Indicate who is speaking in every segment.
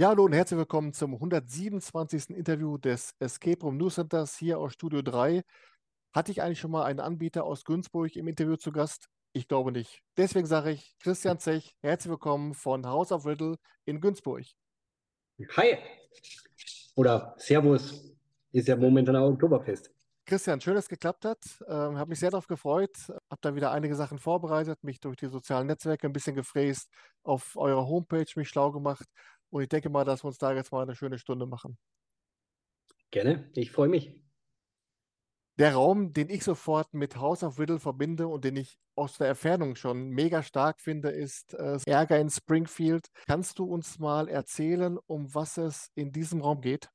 Speaker 1: Ja, hallo und herzlich willkommen zum 127. Interview des Escape Room News Centers hier aus Studio 3. Hatte ich eigentlich schon mal einen Anbieter aus Günzburg im Interview zu Gast? Ich glaube nicht. Deswegen sage ich Christian Zech, herzlich willkommen von House of Riddle in Günzburg.
Speaker 2: Hi oder Servus, ist ja momentan auch Oktoberfest.
Speaker 1: Christian, schön, dass es geklappt hat. Ähm, habe mich sehr darauf gefreut. Habe da wieder einige Sachen vorbereitet, mich durch die sozialen Netzwerke ein bisschen gefräst, auf eurer Homepage mich schlau gemacht. Und ich denke mal, dass wir uns da jetzt mal eine schöne Stunde machen.
Speaker 2: Gerne, ich freue mich.
Speaker 1: Der Raum, den ich sofort mit House of Riddle verbinde und den ich aus der Entfernung schon mega stark finde, ist äh, Ärger in Springfield. Kannst du uns mal erzählen, um was es in diesem Raum geht?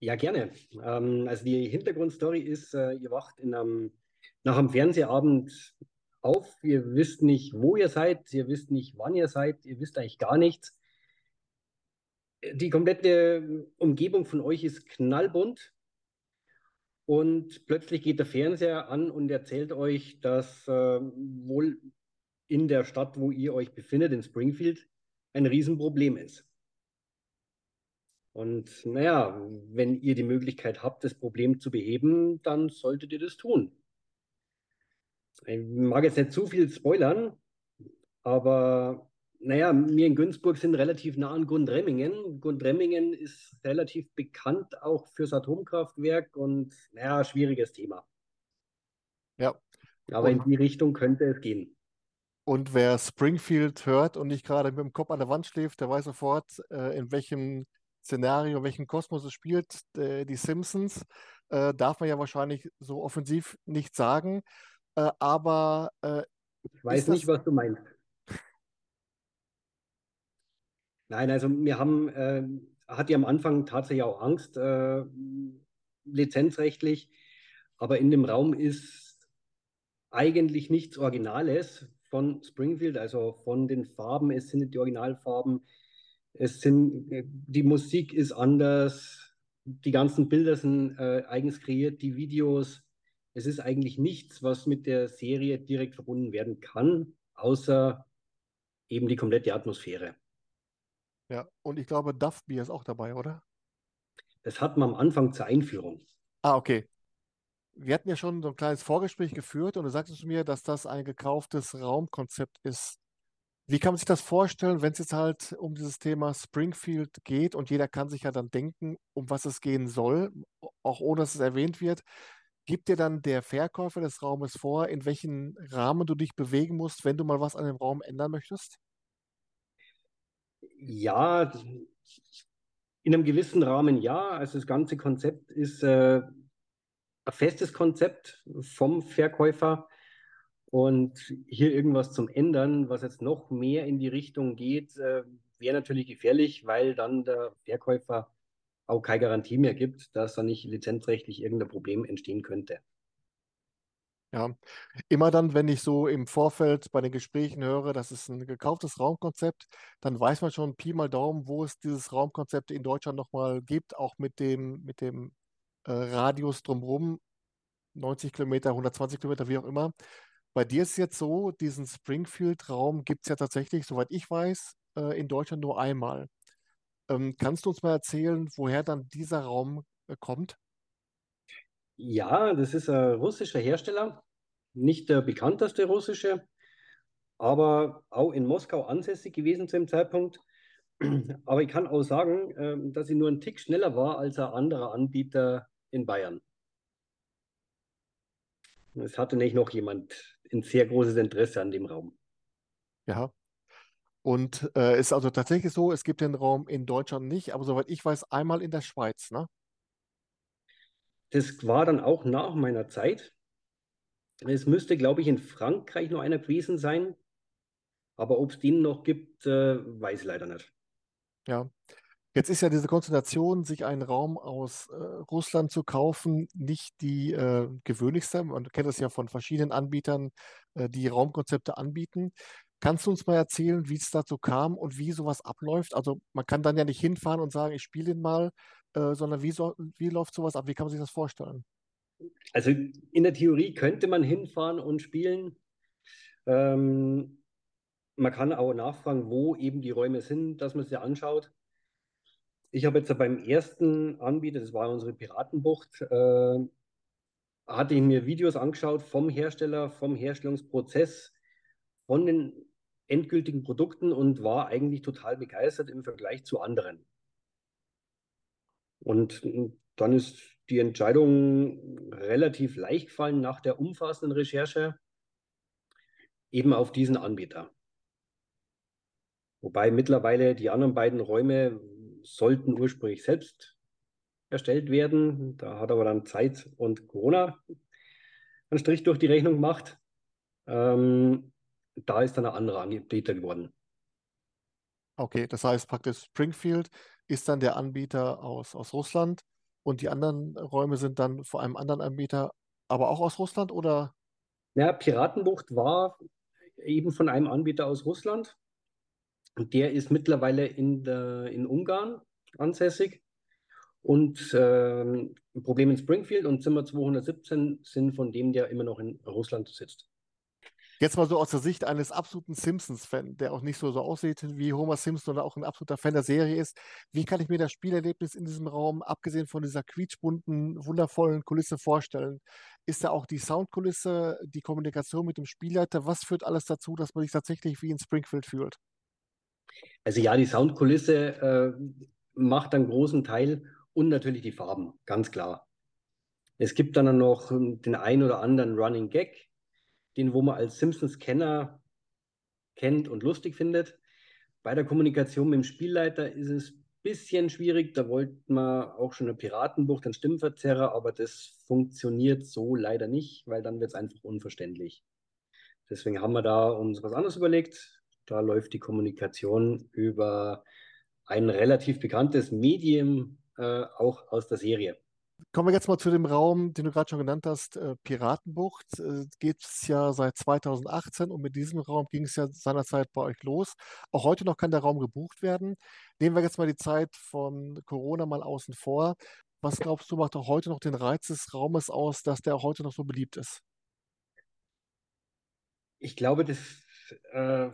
Speaker 2: Ja, gerne. Ähm, also die Hintergrundstory ist, äh, ihr wacht in einem, nach einem Fernsehabend auf, ihr wisst nicht, wo ihr seid, ihr wisst nicht, wann ihr seid, ihr wisst eigentlich gar nichts die komplette Umgebung von euch ist knallbunt und plötzlich geht der Fernseher an und erzählt euch, dass äh, wohl in der Stadt, wo ihr euch befindet, in Springfield, ein Riesenproblem ist. Und naja, wenn ihr die Möglichkeit habt, das Problem zu beheben, dann solltet ihr das tun. Ich mag jetzt nicht zu viel spoilern, aber naja, wir in Günzburg sind relativ nah an Gundremmingen. Gundremmingen ist relativ bekannt auch fürs Atomkraftwerk und naja, schwieriges Thema.
Speaker 1: Ja.
Speaker 2: Aber und, in die Richtung könnte es gehen.
Speaker 1: Und wer Springfield hört und nicht gerade mit dem Kopf an der Wand schläft, der weiß sofort, äh, in welchem Szenario, in welchem Kosmos es spielt. Äh, die Simpsons äh, darf man ja wahrscheinlich so offensiv nicht sagen. Aber
Speaker 2: ich weiß nicht, was du meinst. Nein, also wir haben, äh, hatte am Anfang tatsächlich auch Angst, äh, lizenzrechtlich, aber in dem Raum ist eigentlich nichts Originales von Springfield, also von den Farben, es sind die Originalfarben, es sind, die Musik ist anders, die ganzen Bilder sind äh, eigens kreiert, die Videos, es ist eigentlich nichts, was mit der Serie direkt verbunden werden kann, außer eben die komplette Atmosphäre.
Speaker 1: Ja, und ich glaube, Duff Bier ist auch dabei, oder?
Speaker 2: Das hatten wir am Anfang zur Einführung.
Speaker 1: Ah, okay. Wir hatten ja schon so ein kleines Vorgespräch geführt und du sagtest mir, dass das ein gekauftes Raumkonzept ist. Wie kann man sich das vorstellen, wenn es jetzt halt um dieses Thema Springfield geht und jeder kann sich ja dann denken, um was es gehen soll, auch ohne dass es erwähnt wird. Gibt dir dann der Verkäufer des Raumes vor, in welchen Rahmen du dich bewegen musst, wenn du mal was an dem Raum ändern möchtest?
Speaker 2: Ja, in einem gewissen Rahmen ja. Also das ganze Konzept ist äh, ein festes Konzept vom Verkäufer. Und hier irgendwas zum Ändern, was jetzt noch mehr in die Richtung geht, äh, wäre natürlich gefährlich, weil dann der Verkäufer auch keine Garantie mehr gibt, dass da nicht lizenzrechtlich irgendein Problem entstehen könnte.
Speaker 1: Ja, immer dann, wenn ich so im Vorfeld bei den Gesprächen höre, das ist ein gekauftes Raumkonzept, dann weiß man schon Pi mal Daumen, wo es dieses Raumkonzept in Deutschland nochmal gibt, auch mit dem, mit dem äh, Radius drumherum, 90 Kilometer, 120 Kilometer, wie auch immer. Bei dir ist es jetzt so, diesen Springfield-Raum gibt es ja tatsächlich, soweit ich weiß, äh, in Deutschland nur einmal. Ähm, kannst du uns mal erzählen, woher dann dieser Raum äh, kommt?
Speaker 2: Ja, das ist ein russischer Hersteller, nicht der bekannteste russische, aber auch in Moskau ansässig gewesen zu dem Zeitpunkt. Aber ich kann auch sagen, ähm, dass ich nur einen Tick schneller war als ein anderer Anbieter in Bayern. Es hatte nicht noch jemand ein sehr großes Interesse an dem Raum.
Speaker 1: Ja. Und äh, ist also tatsächlich so, es gibt den Raum in Deutschland nicht, aber soweit ich weiß, einmal in der Schweiz, ne?
Speaker 2: Das war dann auch nach meiner Zeit. Es müsste, glaube ich, in Frankreich noch einer gewesen sein. Aber ob es den noch gibt, äh, weiß ich leider nicht.
Speaker 1: Ja. Jetzt ist ja diese Konzentration, sich einen Raum aus äh, Russland zu kaufen, nicht die äh, gewöhnlichste. Man kennt das ja von verschiedenen Anbietern, äh, die Raumkonzepte anbieten. Kannst du uns mal erzählen, wie es dazu kam und wie sowas abläuft? Also man kann dann ja nicht hinfahren und sagen, ich spiele den mal, äh, sondern wie, so, wie läuft sowas ab? Wie kann man sich das vorstellen?
Speaker 2: Also in der Theorie könnte man hinfahren und spielen. Ähm, man kann auch nachfragen, wo eben die Räume sind, dass man sie anschaut. ich habe jetzt beim ersten Anbieter, das war unsere Piratenbucht, äh, hatte ich mir Videos angeschaut vom Hersteller, vom Herstellungsprozess, von den endgültigen Produkten und war eigentlich total begeistert im Vergleich zu anderen. Und dann ist die Entscheidung relativ leicht gefallen nach der umfassenden Recherche eben auf diesen Anbieter. Wobei mittlerweile die anderen beiden Räume sollten ursprünglich selbst erstellt werden. Da hat aber dann Zeit und Corona einen Strich durch die Rechnung gemacht. Ähm, da ist dann ein anderer Anbieter geworden.
Speaker 1: Okay, das heißt praktisch Springfield ist dann der Anbieter aus, aus Russland und die anderen Räume sind dann vor einem anderen Anbieter, aber auch aus Russland oder?
Speaker 2: Ja, Piratenbucht war eben von einem Anbieter aus Russland. Und der ist mittlerweile in, der, in Ungarn ansässig. Und äh, ein Problem in Springfield und Zimmer 217 sind von dem, der immer noch in Russland sitzt.
Speaker 1: Jetzt mal so aus der Sicht eines absoluten Simpsons-Fan, der auch nicht so, so aussieht wie Homer Simpson oder auch ein absoluter Fan der Serie ist. Wie kann ich mir das Spielerlebnis in diesem Raum, abgesehen von dieser quietschbunten, wundervollen Kulisse vorstellen? Ist da auch die Soundkulisse, die Kommunikation mit dem Spielleiter? Was führt alles dazu, dass man sich tatsächlich wie in Springfield fühlt?
Speaker 2: Also ja, die Soundkulisse äh, macht einen großen Teil und natürlich die Farben, ganz klar. Es gibt dann noch den ein oder anderen Running Gag, den wo man als Simpsons-Kenner kennt und lustig findet. Bei der Kommunikation mit dem Spielleiter ist es ein bisschen schwierig. Da wollten wir auch schon eine Piratenbucht, einen Stimmverzerrer, aber das funktioniert so leider nicht, weil dann wird es einfach unverständlich. Deswegen haben wir da uns was anderes überlegt. Da läuft die Kommunikation über ein relativ bekanntes Medium, äh, auch aus der Serie.
Speaker 1: Kommen wir jetzt mal zu dem Raum, den du gerade schon genannt hast, äh, Piratenbucht. Äh, Geht es ja seit 2018 und mit diesem Raum ging es ja seinerzeit bei euch los. Auch heute noch kann der Raum gebucht werden. Nehmen wir jetzt mal die Zeit von Corona mal außen vor. Was glaubst du, macht auch heute noch den Reiz des Raumes aus, dass der auch heute noch so beliebt ist?
Speaker 2: Ich glaube, das äh,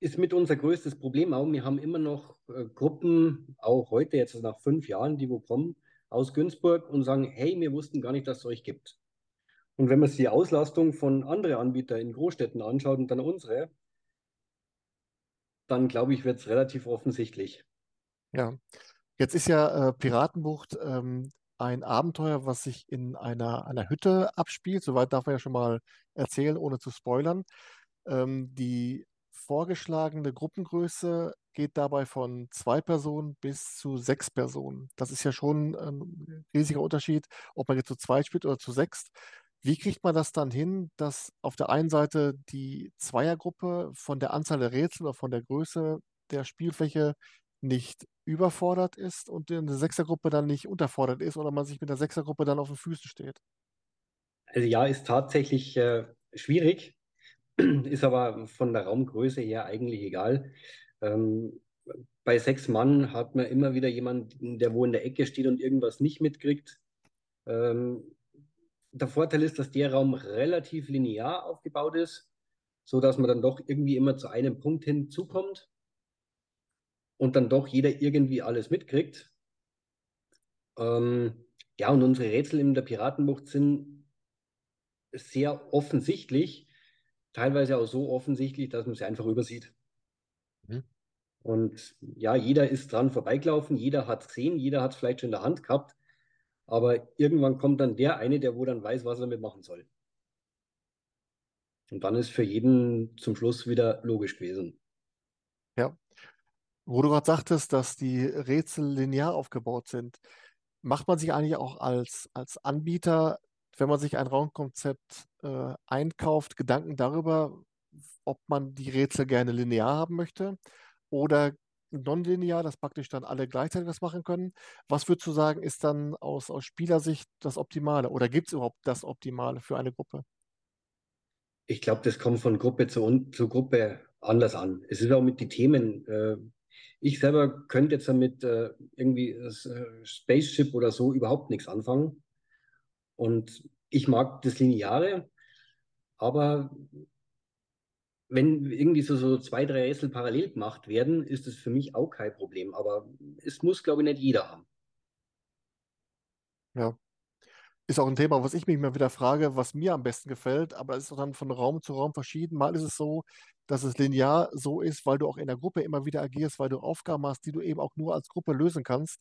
Speaker 2: ist mit unser größtes Problem auch. Wir haben immer noch äh, Gruppen, auch heute jetzt nach fünf Jahren, die wo kommen aus Günzburg und sagen, hey, wir wussten gar nicht, dass es euch gibt. Und wenn man sich die Auslastung von anderen Anbietern in Großstädten anschaut und dann unsere, dann glaube ich, wird es relativ offensichtlich.
Speaker 1: Ja, jetzt ist ja äh, Piratenbucht ähm, ein Abenteuer, was sich in einer, einer Hütte abspielt. Soweit darf man ja schon mal erzählen, ohne zu spoilern. Ähm, die vorgeschlagene Gruppengröße geht dabei von zwei Personen bis zu sechs Personen. Das ist ja schon ein riesiger Unterschied, ob man jetzt zu zweit spielt oder zu sechs. Wie kriegt man das dann hin, dass auf der einen Seite die Zweiergruppe von der Anzahl der Rätsel oder von der Größe der Spielfläche nicht überfordert ist und eine Sechsergruppe dann nicht unterfordert ist oder man sich mit der Sechsergruppe dann auf den Füßen steht?
Speaker 2: Also ja, ist tatsächlich äh, schwierig, ist aber von der Raumgröße her eigentlich egal. Ähm, bei sechs Mann hat man immer wieder jemanden, der wo in der Ecke steht und irgendwas nicht mitkriegt. Ähm, der Vorteil ist, dass der Raum relativ linear aufgebaut ist, so dass man dann doch irgendwie immer zu einem Punkt hinzukommt und dann doch jeder irgendwie alles mitkriegt. Ähm, ja, und unsere Rätsel in der Piratenbucht sind sehr offensichtlich, teilweise auch so offensichtlich, dass man sie einfach übersieht. Mhm. Und ja, jeder ist dran vorbeigelaufen, jeder hat es gesehen, jeder hat es vielleicht schon in der Hand gehabt, aber irgendwann kommt dann der eine, der wo dann weiß, was er damit machen soll. Und dann ist für jeden zum Schluss wieder logisch gewesen.
Speaker 1: Ja. Wo du gerade sagtest, dass die Rätsel linear aufgebaut sind, macht man sich eigentlich auch als, als Anbieter, wenn man sich ein Raumkonzept äh, einkauft, Gedanken darüber, ob man die Rätsel gerne linear haben möchte oder nonlinear, dass praktisch dann alle gleichzeitig das machen können. Was würdest du sagen, ist dann aus, aus Spielersicht das Optimale oder gibt es überhaupt das Optimale für eine Gruppe?
Speaker 2: Ich glaube, das kommt von Gruppe zu, zu Gruppe anders an. Es ist auch mit den Themen. Äh, ich selber könnte jetzt damit äh, irgendwie das äh, Spaceship oder so überhaupt nichts anfangen. Und ich mag das Lineare, aber wenn irgendwie so, so zwei, drei Rätsel parallel gemacht werden, ist es für mich auch kein Problem. Aber es muss, glaube ich, nicht jeder haben.
Speaker 1: Ja. Ist auch ein Thema, was ich mich immer wieder frage, was mir am besten gefällt, aber es ist dann von Raum zu Raum verschieden. Mal ist es so, dass es linear so ist, weil du auch in der Gruppe immer wieder agierst, weil du Aufgaben hast, die du eben auch nur als Gruppe lösen kannst.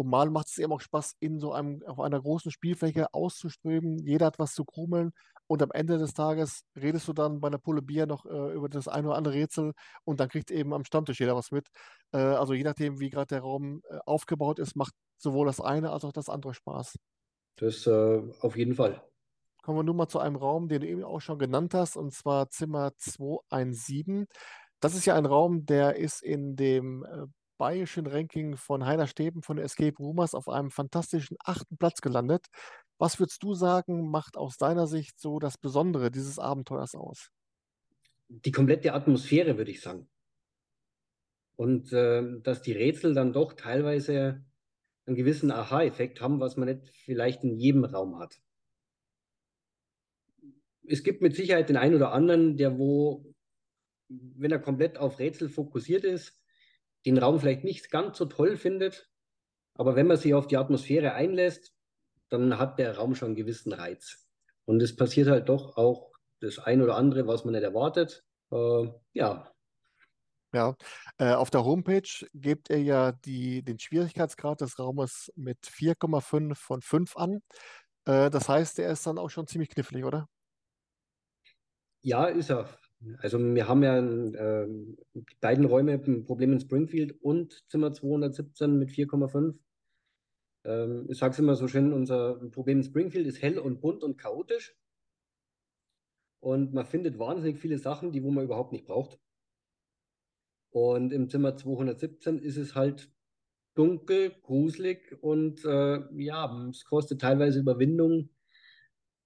Speaker 1: Und mal macht es eben auch Spaß, in so einem, auf einer großen Spielfläche auszuströmen. Jeder hat was zu krummeln. Und am Ende des Tages redest du dann bei einer Pulle Bier noch äh, über das ein oder andere Rätsel und dann kriegt eben am Stammtisch jeder was mit. Äh, also je nachdem, wie gerade der Raum äh, aufgebaut ist, macht sowohl das eine als auch das andere Spaß.
Speaker 2: Das äh, auf jeden Fall.
Speaker 1: Kommen wir nun mal zu einem Raum, den du eben auch schon genannt hast, und zwar Zimmer 217. Das ist ja ein Raum, der ist in dem äh, bayerischen Ranking von Heiner Steben von Escape Rumors auf einem fantastischen achten Platz gelandet. Was würdest du sagen, macht aus deiner Sicht so das Besondere dieses Abenteuers aus?
Speaker 2: Die komplette Atmosphäre, würde ich sagen. Und äh, dass die Rätsel dann doch teilweise einen gewissen Aha-Effekt haben, was man nicht vielleicht in jedem Raum hat. Es gibt mit Sicherheit den einen oder anderen, der wo, wenn er komplett auf Rätsel fokussiert ist, den Raum vielleicht nicht ganz so toll findet. Aber wenn man sich auf die Atmosphäre einlässt, dann hat der Raum schon einen gewissen Reiz. Und es passiert halt doch auch das ein oder andere, was man nicht erwartet. Äh, ja,
Speaker 1: ja, äh, auf der Homepage gebt ihr ja die, den Schwierigkeitsgrad des Raumes mit 4,5 von 5 an. Äh, das heißt, der ist dann auch schon ziemlich knifflig, oder?
Speaker 2: Ja, ist er. Also wir haben ja äh, beiden Räume, ein Problem in Springfield und Zimmer 217 mit 4,5. Ähm, ich sage es immer so schön, unser Problem in Springfield ist hell und bunt und chaotisch. Und man findet wahnsinnig viele Sachen, die wo man überhaupt nicht braucht. Und im Zimmer 217 ist es halt dunkel, gruselig und äh, ja, es kostet teilweise Überwindung,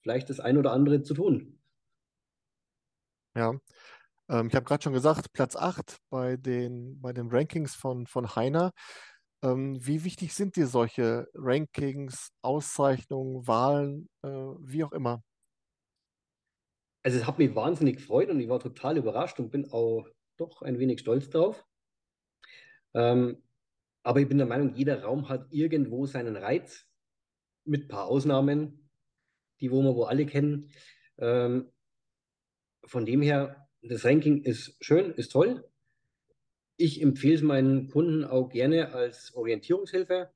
Speaker 2: vielleicht das ein oder andere zu tun.
Speaker 1: Ja, ähm, ich habe gerade schon gesagt, Platz 8 bei den, bei den Rankings von, von Heiner. Ähm, wie wichtig sind dir solche Rankings, Auszeichnungen, Wahlen, äh, wie auch immer?
Speaker 2: Also es hat mich wahnsinnig gefreut und ich war total überrascht und bin auch doch ein wenig stolz drauf. Ähm, aber ich bin der Meinung, jeder Raum hat irgendwo seinen Reiz, mit ein paar Ausnahmen, die wo wir wo alle kennen. Ähm, von dem her, das Ranking ist schön, ist toll. Ich empfehle es meinen Kunden auch gerne als Orientierungshilfe.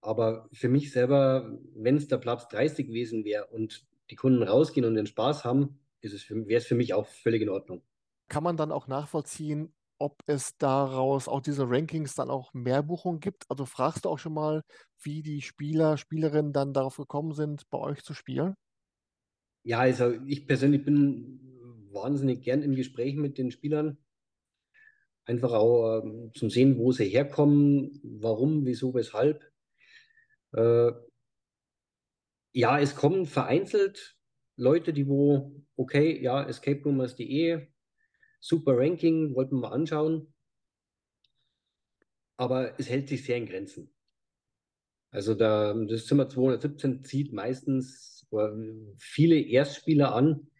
Speaker 2: Aber für mich selber, wenn es der Platz 30 gewesen wäre und die Kunden rausgehen und den Spaß haben, wäre es für mich auch völlig in Ordnung
Speaker 1: kann man dann auch nachvollziehen, ob es daraus auch diese Rankings dann auch mehr Buchungen gibt? Also fragst du auch schon mal, wie die Spieler, Spielerinnen dann darauf gekommen sind, bei euch zu spielen?
Speaker 2: Ja, also ich persönlich bin wahnsinnig gern im Gespräch mit den Spielern. Einfach auch ähm, zum Sehen, wo sie herkommen, warum, wieso, weshalb. Äh, ja, es kommen vereinzelt Leute, die wo, okay, ja, escaperoomers.de, super Ranking, wollten wir mal anschauen. Aber es hält sich sehr in Grenzen. Also da, das Zimmer 217 zieht meistens viele Erstspieler an,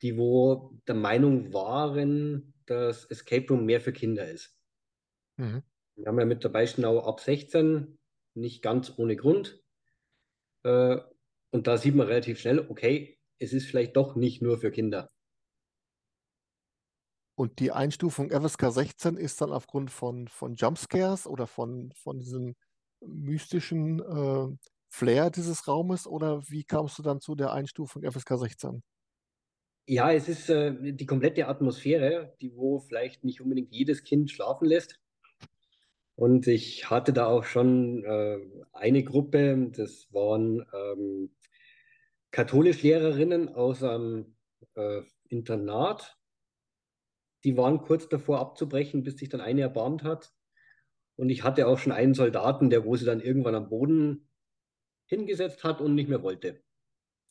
Speaker 2: die wo der Meinung waren, dass Escape Room mehr für Kinder ist. Mhm. Wir haben ja mit dabei Schnau ab 16, nicht ganz ohne Grund. Äh, und da sieht man relativ schnell, okay, es ist vielleicht doch nicht nur für Kinder.
Speaker 1: Und die Einstufung FSK 16 ist dann aufgrund von, von Jumpscares oder von, von diesem mystischen äh, Flair dieses Raumes oder wie kamst du dann zu der Einstufung FSK 16?
Speaker 2: Ja, es ist äh, die komplette Atmosphäre, die wo vielleicht nicht unbedingt jedes Kind schlafen lässt. Und ich hatte da auch schon äh, eine Gruppe, das waren ähm, Katholischlehrerinnen aus einem äh, Internat die waren kurz davor abzubrechen, bis sich dann eine erbarmt hat. Und ich hatte auch schon einen Soldaten, der wo sie dann irgendwann am Boden hingesetzt hat und nicht mehr wollte.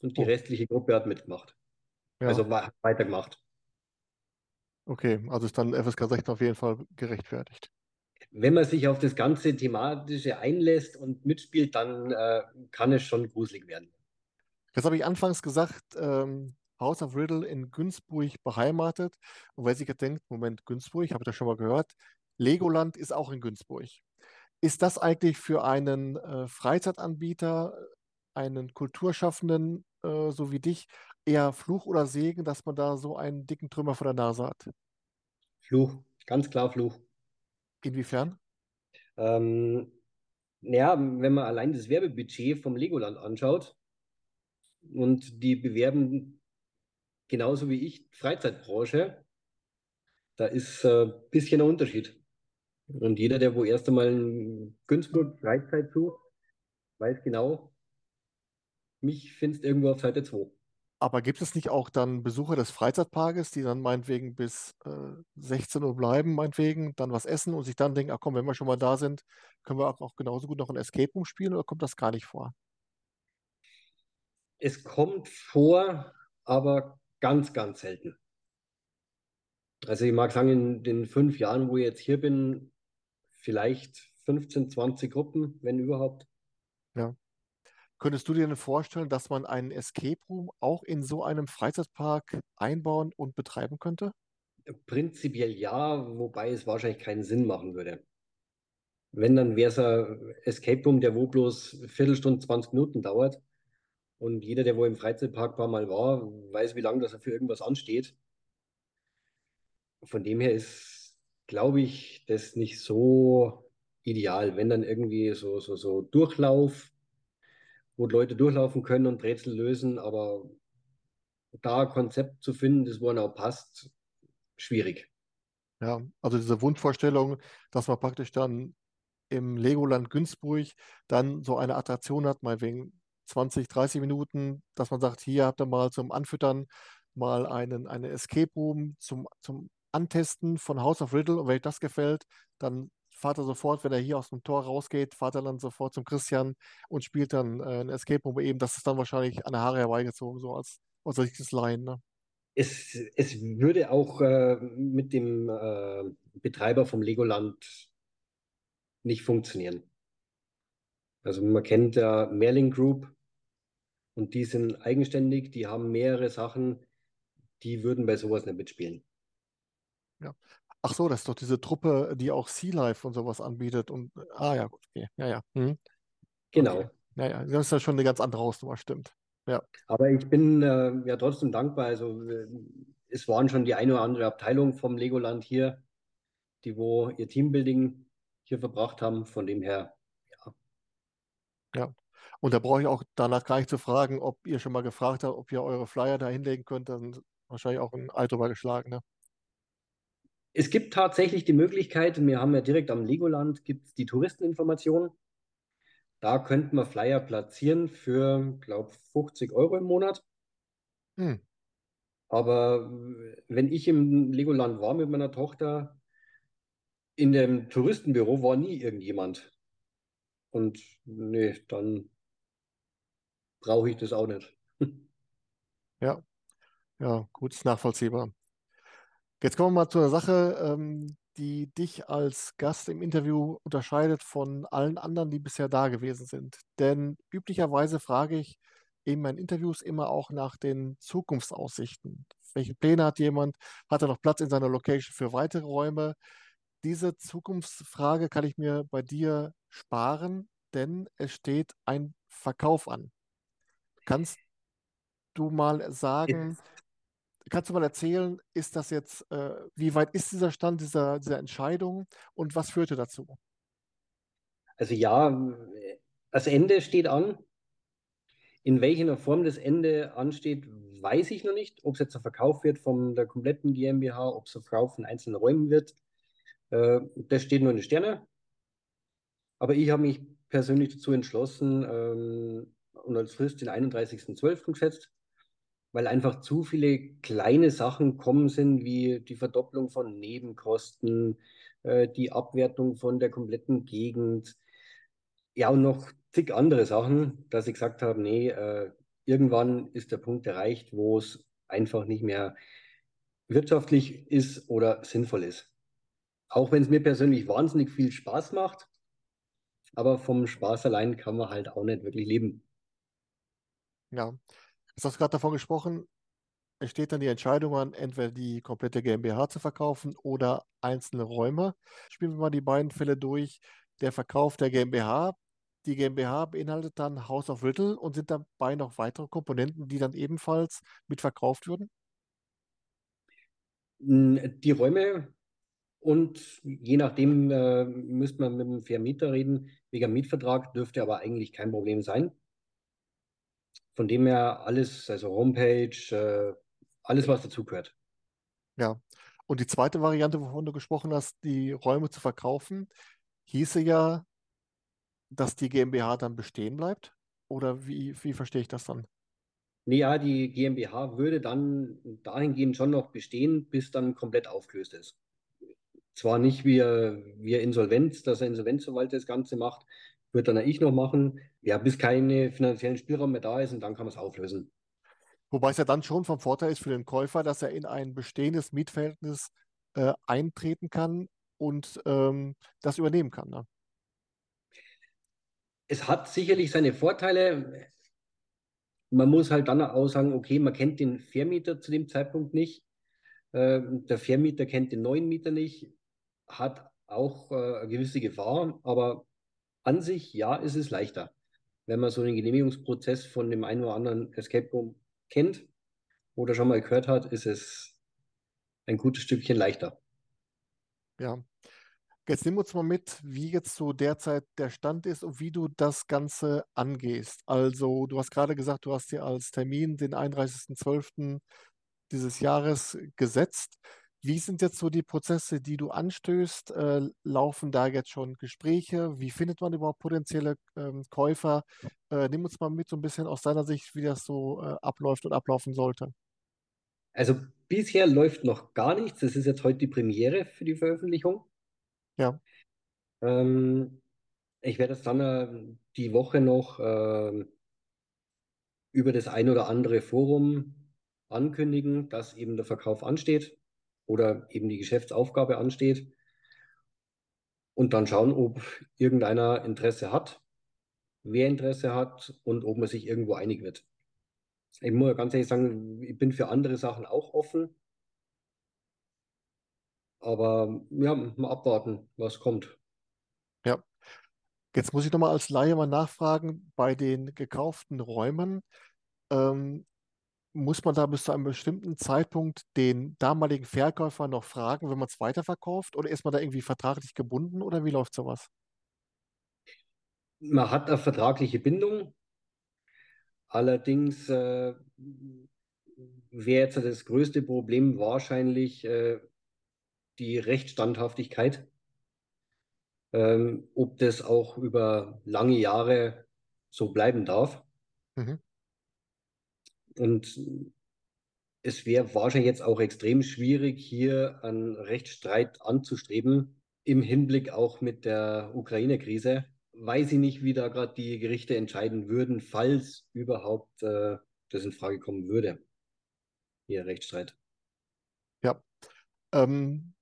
Speaker 2: Und die oh. restliche Gruppe hat mitgemacht. Ja. Also weitergemacht.
Speaker 1: Okay, also ist dann FSK 16 auf jeden Fall gerechtfertigt.
Speaker 2: Wenn man sich auf das ganze Thematische einlässt und mitspielt, dann äh, kann es schon gruselig werden.
Speaker 1: Das habe ich anfangs gesagt, ähm, House of Riddle in Günzburg beheimatet. Und wer sich jetzt denkt, Moment, Günzburg, habe ich das schon mal gehört. Legoland ist auch in Günzburg. Ist das eigentlich für einen äh, Freizeitanbieter, einen Kulturschaffenden äh, so wie dich, eher Fluch oder Segen, dass man da so einen dicken Trümmer vor der Nase hat?
Speaker 2: Fluch, ganz klar Fluch.
Speaker 1: Inwiefern?
Speaker 2: Ähm, naja, wenn man allein das Werbebudget vom Legoland anschaut und die bewerben genauso wie ich Freizeitbranche, da ist ein äh, bisschen ein Unterschied. Und jeder, der wo erst einmal in Günzburg Freizeit sucht, weiß genau, mich findest irgendwo auf Seite 2.
Speaker 1: Aber gibt es nicht auch dann Besucher des Freizeitparkes, die dann meinetwegen bis äh, 16 Uhr bleiben, meinetwegen, dann was essen und sich dann denken, ach komm, wenn wir schon mal da sind, können wir auch genauso gut noch ein Escape Room spielen oder kommt das gar nicht vor?
Speaker 2: Es kommt vor, aber ganz, ganz selten. Also ich mag sagen, in den fünf Jahren, wo ich jetzt hier bin, vielleicht 15, 20 Gruppen, wenn überhaupt.
Speaker 1: Ja. Könntest du dir denn vorstellen, dass man einen Escape Room auch in so einem Freizeitpark einbauen und betreiben könnte?
Speaker 2: Prinzipiell ja, wobei es wahrscheinlich keinen Sinn machen würde. Wenn, dann wäre es ein Escape Room, der wo bloß Viertelstunde, 20 Minuten dauert. Und jeder, der wo im Freizeitpark ein paar Mal war, weiß, wie lange das für irgendwas ansteht. Von dem her ist, glaube ich, das nicht so ideal. Wenn dann irgendwie so, so, so Durchlauf, wo Leute durchlaufen können und Rätsel lösen, aber da Konzept zu finden, das wo auch passt, schwierig.
Speaker 1: Ja, also diese Wunschvorstellung, dass man praktisch dann im Legoland Günzburg dann so eine Attraktion hat, meinetwegen 20, 30 Minuten, dass man sagt, hier habt ihr mal zum Anfüttern mal einen, einen Escape Room zum, zum Antesten von House of Riddle und wenn euch das gefällt, dann fahrt er sofort, wenn er hier aus dem Tor rausgeht, fahrt er dann sofort zum Christian und spielt dann äh, ein Escape Room eben. Das ist dann wahrscheinlich an der Haare herbeigezogen, so als, als solches Laien. Ne?
Speaker 2: Es, es würde auch äh, mit dem äh, Betreiber vom Legoland nicht funktionieren. Also man kennt ja Merlin Group und die sind eigenständig, die haben mehrere Sachen, die würden bei sowas nicht mitspielen.
Speaker 1: Ja. Ach so, das ist doch diese Truppe, die auch Sea Life und sowas anbietet. Und ah ja, gut, okay. Ja, ja. Hm.
Speaker 2: Genau.
Speaker 1: Okay. Ja, ja, das ist ja schon eine ganz andere Hausnummer, stimmt. Ja.
Speaker 2: Aber ich bin äh, ja trotzdem dankbar. Also äh, es waren schon die eine oder andere Abteilung vom Legoland hier, die wo ihr Teambuilding hier verbracht haben. Von dem her, ja.
Speaker 1: Ja. Und da brauche ich auch danach gar nicht zu fragen, ob ihr schon mal gefragt habt, ob ihr eure Flyer da hinlegen könnt. Dann wahrscheinlich auch ein Ei drüber geschlagen, ne?
Speaker 2: Es gibt tatsächlich die Möglichkeit, wir haben ja direkt am Legoland gibt's die Touristeninformation. Da könnten wir Flyer platzieren für, glaube 50 Euro im Monat. Hm. Aber wenn ich im Legoland war mit meiner Tochter, in dem Touristenbüro war nie irgendjemand. Und nee, dann brauche ich das auch nicht.
Speaker 1: ja, ja, gut, ist nachvollziehbar. Jetzt kommen wir mal zu einer Sache, ähm, die dich als Gast im Interview unterscheidet von allen anderen, die bisher da gewesen sind. Denn üblicherweise frage ich in meinen Interviews immer auch nach den Zukunftsaussichten. Welche Pläne hat jemand? Hat er noch Platz in seiner Location für weitere Räume? Diese Zukunftsfrage kann ich mir bei dir sparen, denn es steht ein Verkauf an. Kannst du mal sagen, Kannst du mal erzählen, ist das jetzt, äh, wie weit ist dieser Stand dieser, dieser Entscheidung und was führte dazu?
Speaker 2: Also ja, das Ende steht an. In welcher Form das Ende ansteht, weiß ich noch nicht. Ob es jetzt ein Verkauf wird von der kompletten GmbH, ob es ein Verkauf von einzelnen Räumen wird, äh, das steht nur in den Sternen. Aber ich habe mich persönlich dazu entschlossen ähm, und als Frist den 31.12. gesetzt weil einfach zu viele kleine Sachen kommen sind, wie die Verdopplung von Nebenkosten, äh, die Abwertung von der kompletten Gegend, ja und noch zig andere Sachen, dass ich gesagt habe, nee, äh, irgendwann ist der Punkt erreicht, wo es einfach nicht mehr wirtschaftlich ist oder sinnvoll ist. Auch wenn es mir persönlich wahnsinnig viel Spaß macht, aber vom Spaß allein kann man halt auch nicht wirklich leben.
Speaker 1: Ja, Du hast gerade davon gesprochen, es steht dann die Entscheidung an, entweder die komplette GmbH zu verkaufen oder einzelne Räume. Spielen wir mal die beiden Fälle durch. Der Verkauf der GmbH. Die GmbH beinhaltet dann House of Riddle und sind dabei noch weitere Komponenten, die dann ebenfalls mit verkauft würden?
Speaker 2: Die Räume und je nachdem äh, müsste man mit dem Vermieter reden. Wegen Mietvertrag dürfte aber eigentlich kein Problem sein. Von dem her alles, also Homepage, äh, alles, was dazugehört.
Speaker 1: Ja. Und die zweite Variante, wovon du gesprochen hast, die Räume zu verkaufen, hieße ja, dass die GmbH dann bestehen bleibt? Oder wie, wie verstehe ich das dann?
Speaker 2: Nee, ja, die GmbH würde dann dahingehend schon noch bestehen, bis dann komplett aufgelöst ist. Zwar nicht wie, wie Insolvenz, dass er Insolvenzverwalter das Ganze macht, wird dann ich noch machen, ja, bis keine finanziellen Spielraum mehr da ist und dann kann man es auflösen.
Speaker 1: Wobei es ja dann schon vom Vorteil ist für den Käufer, dass er in ein bestehendes Mietverhältnis äh, eintreten kann und ähm, das übernehmen kann. Ne?
Speaker 2: Es hat sicherlich seine Vorteile. Man muss halt dann auch sagen, okay, man kennt den Vermieter zu dem Zeitpunkt nicht. Äh, der Vermieter kennt den neuen Mieter nicht hat auch äh, eine gewisse Gefahr, aber an sich, ja, ist es leichter. Wenn man so einen Genehmigungsprozess von dem einen oder anderen Escape Room kennt oder schon mal gehört hat, ist es ein gutes Stückchen leichter.
Speaker 1: Ja. Jetzt nimm uns mal mit, wie jetzt so derzeit der Stand ist und wie du das Ganze angehst. Also, du hast gerade gesagt, du hast dir als Termin den 31.12. dieses Jahres gesetzt. Wie sind jetzt so die Prozesse, die du anstößt? Äh, laufen da jetzt schon Gespräche? Wie findet man überhaupt potenzielle ähm, Käufer? Äh, nimm uns mal mit so ein bisschen aus deiner Sicht, wie das so äh, abläuft und ablaufen sollte.
Speaker 2: Also bisher läuft noch gar nichts. Das ist jetzt heute die Premiere für die Veröffentlichung.
Speaker 1: Ja.
Speaker 2: Ähm, ich werde es dann äh, die Woche noch ähm, über das ein oder andere Forum ankündigen, dass eben der Verkauf ansteht oder eben die Geschäftsaufgabe ansteht. Und dann schauen, ob irgendeiner Interesse hat, wer Interesse hat und ob man sich irgendwo einig wird. Ich muss ganz ehrlich sagen, ich bin für andere Sachen auch offen. Aber ja, mal abwarten, was kommt.
Speaker 1: Ja. Jetzt muss ich nochmal als Laie mal nachfragen, bei den gekauften Räumen, ähm, muss man da bis zu einem bestimmten Zeitpunkt den damaligen Verkäufer noch fragen, wenn man es weiterverkauft? Oder ist man da irgendwie vertraglich gebunden oder wie läuft sowas?
Speaker 2: Man hat eine vertragliche Bindung. Allerdings äh, wäre jetzt das größte Problem wahrscheinlich äh, die Rechtsstandhaftigkeit. Ähm, ob das auch über lange Jahre so bleiben darf. Mhm. Und es wäre wahrscheinlich jetzt auch extrem schwierig, hier einen Rechtsstreit anzustreben, im Hinblick auch mit der Ukraine-Krise. Weiß ich nicht, wie da gerade die Gerichte entscheiden würden, falls überhaupt äh, das in Frage kommen würde. Hier Rechtsstreit.
Speaker 1: Ja. Ähm,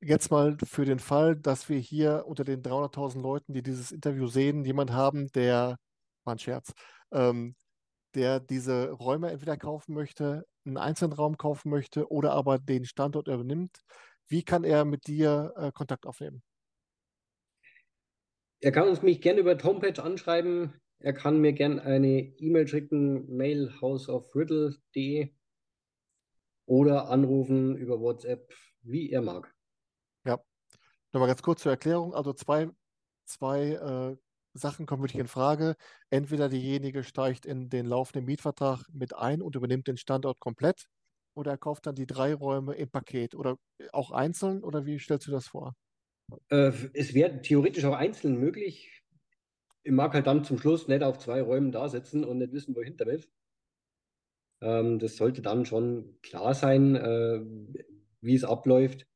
Speaker 1: jetzt mal für den Fall, dass wir hier unter den 300.000 Leuten, die dieses Interview sehen, jemand haben, der, war ein Scherz, ähm, der diese Räume entweder kaufen möchte, einen einzelnen Raum kaufen möchte oder aber den Standort übernimmt, wie kann er mit dir äh, Kontakt aufnehmen?
Speaker 2: Er kann uns mich gerne über die Homepage anschreiben. Er kann mir gerne eine E-Mail schicken, mail houseofriddle.de oder anrufen über WhatsApp, wie er mag.
Speaker 1: Ja, nochmal ganz kurz zur Erklärung. Also zwei, zwei äh, Sachen kommen wirklich in Frage. Entweder diejenige steigt in den laufenden Mietvertrag mit ein und übernimmt den Standort komplett oder er kauft dann die drei Räume im Paket oder auch einzeln oder wie stellst du das vor?
Speaker 2: Äh, es wäre theoretisch auch einzeln möglich. Ich mag halt dann zum Schluss nicht auf zwei Räumen da sitzen und nicht wissen, wohin damit. Ähm, das sollte dann schon klar sein, äh, wie es abläuft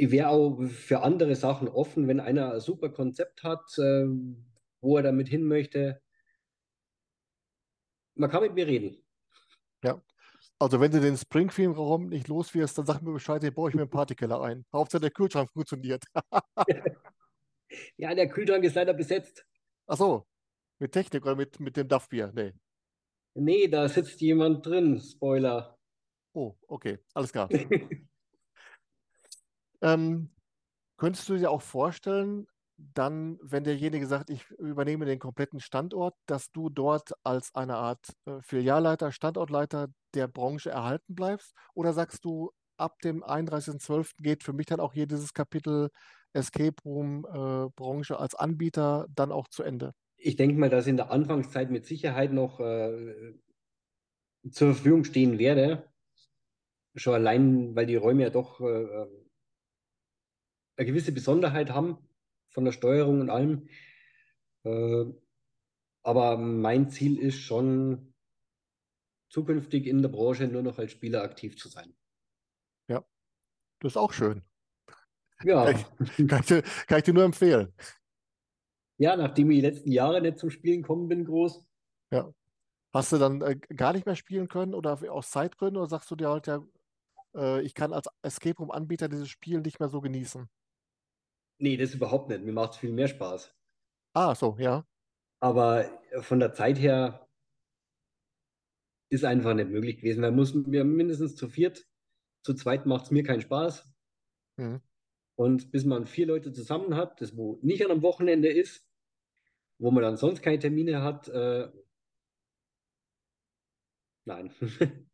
Speaker 2: ich wäre auch für andere Sachen offen, wenn einer ein super Konzept hat, äh, wo er damit hin möchte. Man kann mit mir reden.
Speaker 1: Ja. Also wenn du den Springfield-Raum nicht los wirst, dann sag mir Bescheid, den baue ich mir einen Partykeller ein. Hauptsache der Kühlschrank funktioniert.
Speaker 2: ja, der Kühlschrank ist leider besetzt.
Speaker 1: Ach so, mit Technik oder mit, mit dem Duffbier? Nee.
Speaker 2: Nee, da sitzt jemand drin. Spoiler.
Speaker 1: Oh, okay, alles klar. Ähm, könntest du dir auch vorstellen, dann, wenn derjenige sagt, ich übernehme den kompletten Standort, dass du dort als eine Art äh, Filialleiter, Standortleiter der Branche erhalten bleibst? Oder sagst du, ab dem 31.12. geht für mich dann auch hier dieses Kapitel Escape Room äh, Branche als Anbieter dann auch zu Ende?
Speaker 2: Ich denke mal, dass in der Anfangszeit mit Sicherheit noch äh, zur Verfügung stehen werde. Schon allein, weil die Räume ja doch äh, eine gewisse Besonderheit haben von der Steuerung und allem. Äh, aber mein Ziel ist schon, zukünftig in der Branche nur noch als Spieler aktiv zu sein.
Speaker 1: Ja, das ist auch schön.
Speaker 2: Ja.
Speaker 1: Kann ich, kann ich, dir, kann ich dir nur empfehlen.
Speaker 2: Ja, nachdem ich die letzten Jahre nicht zum Spielen gekommen bin, groß.
Speaker 1: Ja. Hast du dann äh, gar nicht mehr spielen können oder aus Zeitgründen oder sagst du dir halt ja, äh, ich kann als Escape Room Anbieter dieses Spiel nicht mehr so genießen?
Speaker 2: Nee, das überhaupt nicht. Mir macht es viel mehr Spaß.
Speaker 1: Ah, so, ja.
Speaker 2: Aber von der Zeit her ist einfach nicht möglich gewesen. Man muss wir mindestens zu viert, zu zweit macht es mir keinen Spaß.
Speaker 1: Mhm.
Speaker 2: Und bis man vier Leute zusammen hat, das wo nicht an einem Wochenende ist, wo man dann sonst keine Termine hat, äh, nein.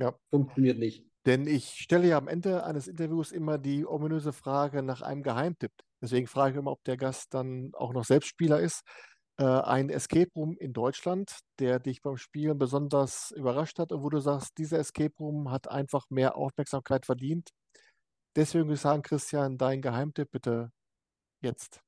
Speaker 1: Ja.
Speaker 2: Funktioniert nicht.
Speaker 1: Denn ich stelle ja am Ende eines Interviews immer die ominöse Frage nach einem Geheimtipp. Deswegen frage ich immer, ob der Gast dann auch noch selbst Spieler ist. Äh, ein Escape Room in Deutschland, der dich beim Spielen besonders überrascht hat und wo du sagst, dieser Escape Room hat einfach mehr Aufmerksamkeit verdient. Deswegen würde ich sagen, Christian, dein Geheimtipp bitte jetzt.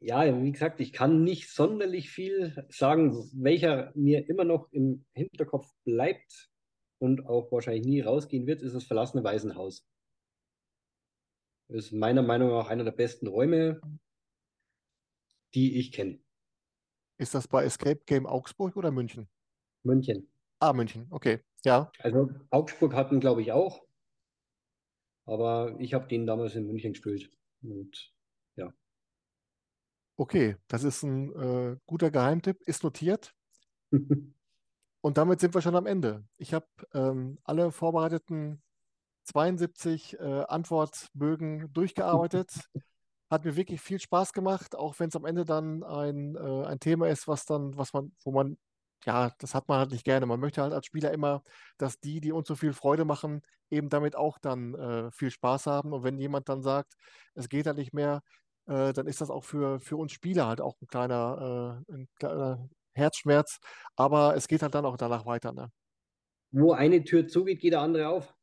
Speaker 2: Ja, wie gesagt, ich kann nicht sonderlich viel sagen, welcher mir immer noch im Hinterkopf bleibt und auch wahrscheinlich nie rausgehen wird, ist das verlassene Waisenhaus. Das ist meiner Meinung nach einer der besten Räume, die ich kenne.
Speaker 1: Ist das bei Escape Game Augsburg oder München?
Speaker 2: München.
Speaker 1: Ah, München, okay. Ja.
Speaker 2: Also Augsburg hatten, glaube ich, auch. Aber ich habe den damals in München gespielt. Und ja.
Speaker 1: Okay, das ist ein äh, guter Geheimtipp, ist notiert. Und damit sind wir schon am Ende. Ich habe ähm, alle vorbereiteten 72 äh, Antwortbögen durchgearbeitet. Hat mir wirklich viel Spaß gemacht, auch wenn es am Ende dann ein, äh, ein Thema ist, was dann, was man, wo man, ja, das hat man halt nicht gerne. Man möchte halt als Spieler immer, dass die, die uns so viel Freude machen, eben damit auch dann äh, viel Spaß haben. Und wenn jemand dann sagt, es geht halt nicht mehr, äh, dann ist das auch für, für uns Spieler halt auch ein kleiner, äh, ein kleiner Herzschmerz, aber es geht halt dann auch danach weiter. Ne?
Speaker 2: Wo eine Tür zugeht, geht der andere auf.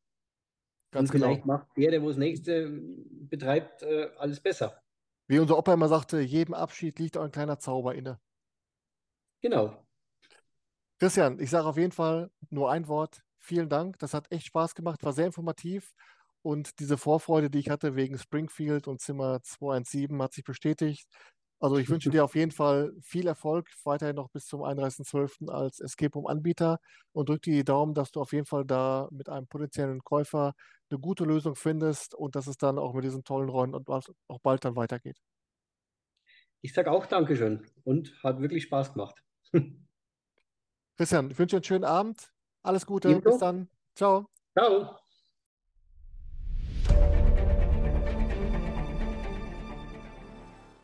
Speaker 1: Ganz
Speaker 2: Und vielleicht
Speaker 1: genau.
Speaker 2: macht der, der wo das nächste betreibt, äh, alles besser.
Speaker 1: Wie unser Opa immer sagte, jedem Abschied liegt auch ein kleiner Zauber inne.
Speaker 2: Genau.
Speaker 1: Christian, ich sage auf jeden Fall nur ein Wort. Vielen Dank. Das hat echt Spaß gemacht, war sehr informativ. Und diese Vorfreude, die ich hatte wegen Springfield und Zimmer 217, hat sich bestätigt. Also ich wünsche dir auf jeden Fall viel Erfolg, weiterhin noch bis zum 31.12. als Escape Room Anbieter und drück dir die Daumen, dass du auf jeden Fall da mit einem potenziellen Käufer eine gute Lösung findest und dass es dann auch mit diesen tollen Räumen und auch bald dann weitergeht.
Speaker 2: Ich sage auch Dankeschön und hat wirklich Spaß gemacht.
Speaker 1: Christian, ich wünsche dir einen schönen Abend. Alles Gute. Bis dann. Ciao.
Speaker 2: Ciao.